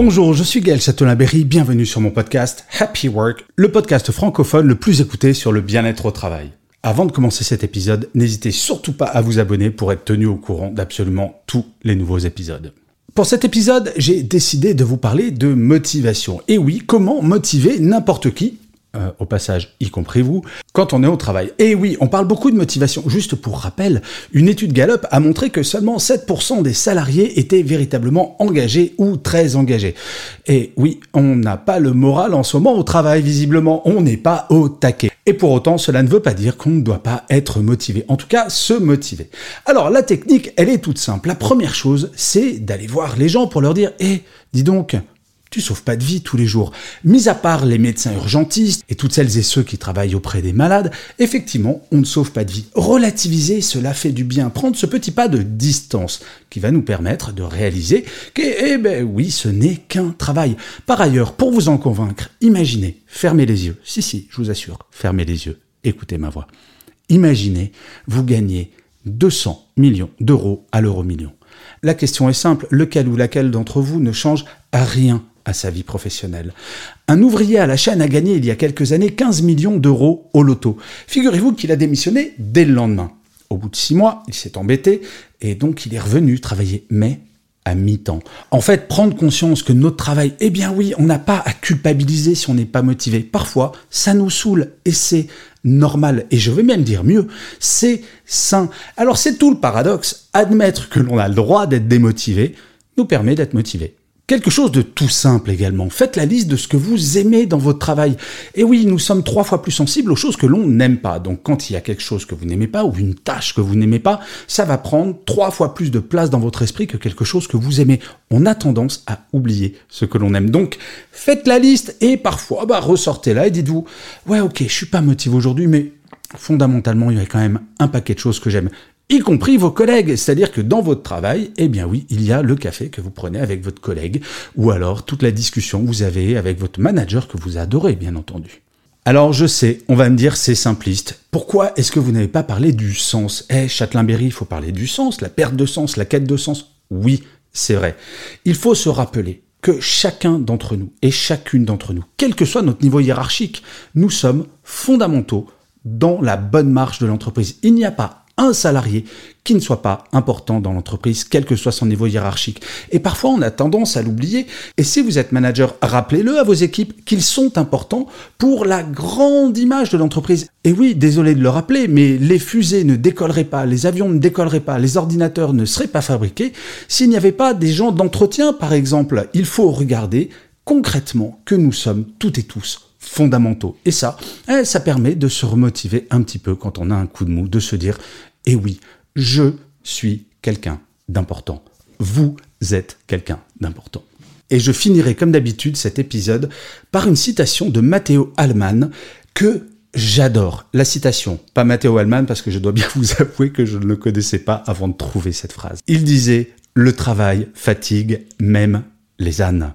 Bonjour, je suis Gaël Châtelain-Berry, bienvenue sur mon podcast Happy Work, le podcast francophone le plus écouté sur le bien-être au travail. Avant de commencer cet épisode, n'hésitez surtout pas à vous abonner pour être tenu au courant d'absolument tous les nouveaux épisodes. Pour cet épisode, j'ai décidé de vous parler de motivation. Et oui, comment motiver n'importe qui euh, au passage, y compris vous, quand on est au travail. Et oui, on parle beaucoup de motivation. Juste pour rappel, une étude Gallup a montré que seulement 7% des salariés étaient véritablement engagés ou très engagés. Et oui, on n'a pas le moral en ce moment au travail, visiblement. On n'est pas au taquet. Et pour autant, cela ne veut pas dire qu'on ne doit pas être motivé. En tout cas, se motiver. Alors, la technique, elle est toute simple. La première chose, c'est d'aller voir les gens pour leur dire, hé, dis donc, tu sauves pas de vie tous les jours. Mis à part les médecins urgentistes et toutes celles et ceux qui travaillent auprès des malades, effectivement, on ne sauve pas de vie. Relativiser, cela fait du bien. Prendre ce petit pas de distance qui va nous permettre de réaliser que, eh ben oui, ce n'est qu'un travail. Par ailleurs, pour vous en convaincre, imaginez, fermez les yeux. Si, si, je vous assure, fermez les yeux. Écoutez ma voix. Imaginez, vous gagnez 200 millions d'euros à l'euro million. La question est simple, lequel ou laquelle d'entre vous ne change rien? À sa vie professionnelle. Un ouvrier à la chaîne a gagné il y a quelques années 15 millions d'euros au loto. Figurez-vous qu'il a démissionné dès le lendemain. Au bout de six mois, il s'est embêté et donc il est revenu travailler, mais à mi-temps. En fait, prendre conscience que notre travail, eh bien oui, on n'a pas à culpabiliser si on n'est pas motivé. Parfois, ça nous saoule et c'est normal. Et je vais même dire mieux, c'est sain. Alors c'est tout le paradoxe. Admettre que l'on a le droit d'être démotivé nous permet d'être motivé. Quelque chose de tout simple également. Faites la liste de ce que vous aimez dans votre travail. Et oui, nous sommes trois fois plus sensibles aux choses que l'on n'aime pas. Donc quand il y a quelque chose que vous n'aimez pas ou une tâche que vous n'aimez pas, ça va prendre trois fois plus de place dans votre esprit que quelque chose que vous aimez. On a tendance à oublier ce que l'on aime. Donc faites la liste et parfois bah, ressortez-la et dites-vous, ouais ok, je suis pas motivé aujourd'hui, mais fondamentalement, il y a quand même un paquet de choses que j'aime y compris vos collègues. C'est-à-dire que dans votre travail, eh bien oui, il y a le café que vous prenez avec votre collègue, ou alors toute la discussion que vous avez avec votre manager que vous adorez, bien entendu. Alors je sais, on va me dire c'est simpliste. Pourquoi est-ce que vous n'avez pas parlé du sens? Eh, Châtelain-Berry, il faut parler du sens, la perte de sens, la quête de sens. Oui, c'est vrai. Il faut se rappeler que chacun d'entre nous et chacune d'entre nous, quel que soit notre niveau hiérarchique, nous sommes fondamentaux dans la bonne marche de l'entreprise. Il n'y a pas un salarié qui ne soit pas important dans l'entreprise, quel que soit son niveau hiérarchique. Et parfois, on a tendance à l'oublier. Et si vous êtes manager, rappelez-le à vos équipes qu'ils sont importants pour la grande image de l'entreprise. Et oui, désolé de le rappeler, mais les fusées ne décolleraient pas, les avions ne décolleraient pas, les ordinateurs ne seraient pas fabriqués s'il n'y avait pas des gens d'entretien, par exemple. Il faut regarder concrètement que nous sommes toutes et tous fondamentaux. Et ça, eh, ça permet de se remotiver un petit peu quand on a un coup de mou, de se dire et oui, je suis quelqu'un d'important. Vous êtes quelqu'un d'important. Et je finirai comme d'habitude cet épisode par une citation de Matteo Allman que j'adore. La citation, pas Matteo Allman parce que je dois bien vous avouer que je ne le connaissais pas avant de trouver cette phrase. Il disait Le travail fatigue même les ânes